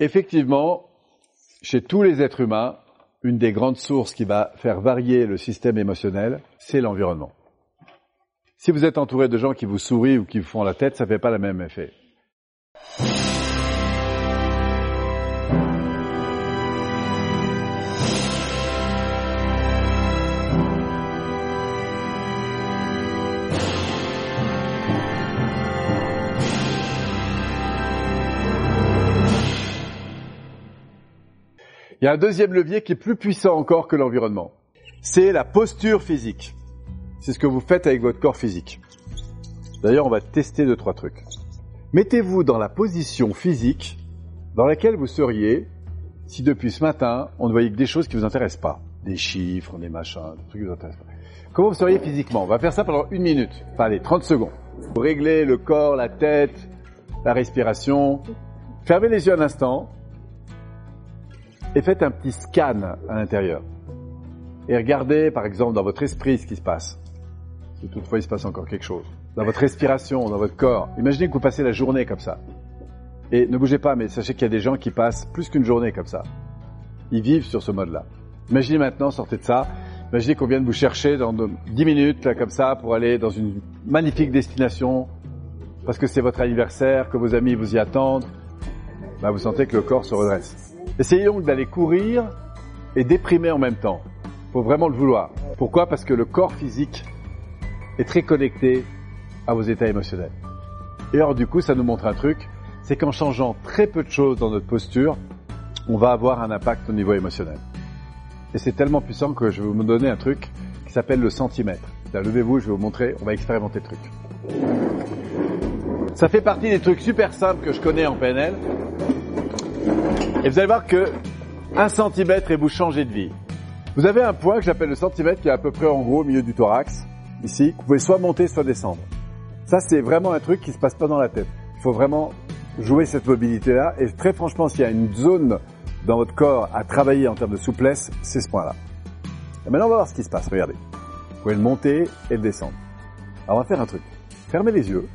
Effectivement, chez tous les êtres humains, une des grandes sources qui va faire varier le système émotionnel, c'est l'environnement. Si vous êtes entouré de gens qui vous sourient ou qui vous font la tête, ça ne fait pas le même effet. Il y a un deuxième levier qui est plus puissant encore que l'environnement. C'est la posture physique. C'est ce que vous faites avec votre corps physique. D'ailleurs, on va tester deux, trois trucs. Mettez-vous dans la position physique dans laquelle vous seriez si depuis ce matin, on ne voyait que des choses qui vous intéressent pas. Des chiffres, des machins, des trucs qui vous intéressent pas. Comment vous seriez physiquement? On va faire ça pendant une minute. Enfin, allez, 30 secondes. Vous réglez le corps, la tête, la respiration. Fermez les yeux un instant et faites un petit scan à l'intérieur. Et regardez, par exemple, dans votre esprit ce qui se passe. Si toutefois il se passe encore quelque chose. Dans votre respiration, dans votre corps. Imaginez que vous passez la journée comme ça. Et ne bougez pas, mais sachez qu'il y a des gens qui passent plus qu'une journée comme ça. Ils vivent sur ce mode-là. Imaginez maintenant, sortez de ça. Imaginez qu'on vient de vous chercher dans 10 minutes, là, comme ça, pour aller dans une magnifique destination, parce que c'est votre anniversaire, que vos amis vous y attendent. Bah, vous sentez que le corps se redresse. Essayez donc d'aller courir et déprimer en même temps. Faut vraiment le vouloir. Pourquoi? Parce que le corps physique est très connecté à vos états émotionnels. Et alors du coup, ça nous montre un truc, c'est qu'en changeant très peu de choses dans notre posture, on va avoir un impact au niveau émotionnel. Et c'est tellement puissant que je vais vous donner un truc qui s'appelle le centimètre. Levez-vous, je vais vous montrer, on va expérimenter le truc. Ça fait partie des trucs super simples que je connais en PNL. Et vous allez voir que un centimètre et vous changez de vie. Vous avez un point que j'appelle le centimètre qui est à peu près en gros au milieu du thorax, ici. Vous pouvez soit monter, soit descendre. Ça, c'est vraiment un truc qui se passe pas dans la tête. Il faut vraiment jouer cette mobilité-là. Et très franchement, s'il y a une zone dans votre corps à travailler en termes de souplesse, c'est ce point-là. Et maintenant, on va voir ce qui se passe. Regardez. Vous pouvez le monter et le descendre. Alors, on va faire un truc. Fermez les yeux.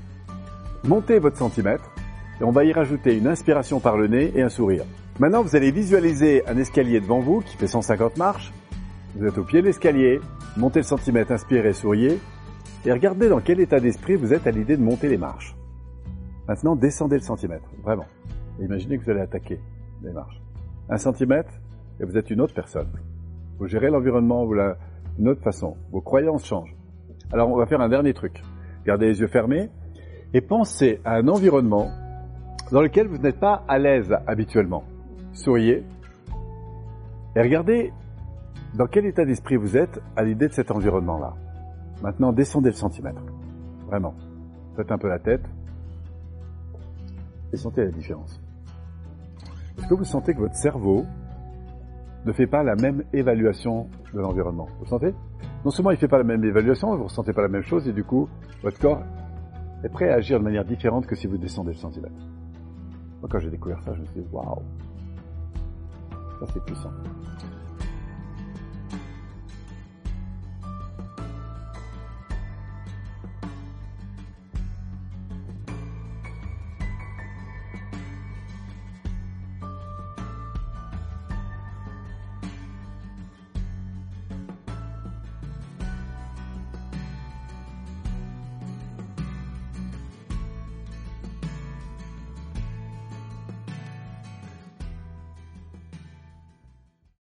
Montez votre centimètre. Et on va y rajouter une inspiration par le nez et un sourire. Maintenant, vous allez visualiser un escalier devant vous qui fait 150 marches. Vous êtes au pied de l'escalier, montez le centimètre, inspirez, souriez, et regardez dans quel état d'esprit vous êtes à l'idée de monter les marches. Maintenant, descendez le centimètre, vraiment. imaginez que vous allez attaquer les marches. Un centimètre, et vous êtes une autre personne. Vous gérez l'environnement d'une autre façon. Vos croyances changent. Alors, on va faire un dernier truc. Gardez les yeux fermés et pensez à un environnement dans lequel vous n'êtes pas à l'aise habituellement souriez et regardez dans quel état d'esprit vous êtes à l'idée de cet environnement-là. Maintenant, descendez le centimètre. Vraiment. Faites un peu la tête et sentez la différence. Est-ce que vous sentez que votre cerveau ne fait pas la même évaluation de l'environnement? Vous sentez? Non seulement il ne fait pas la même évaluation, vous ne ressentez pas la même chose et du coup, votre corps est prêt à agir de manière différente que si vous descendez le centimètre. Moi, quand j'ai découvert ça, je me suis dit, waouh, ça, c'est puissant.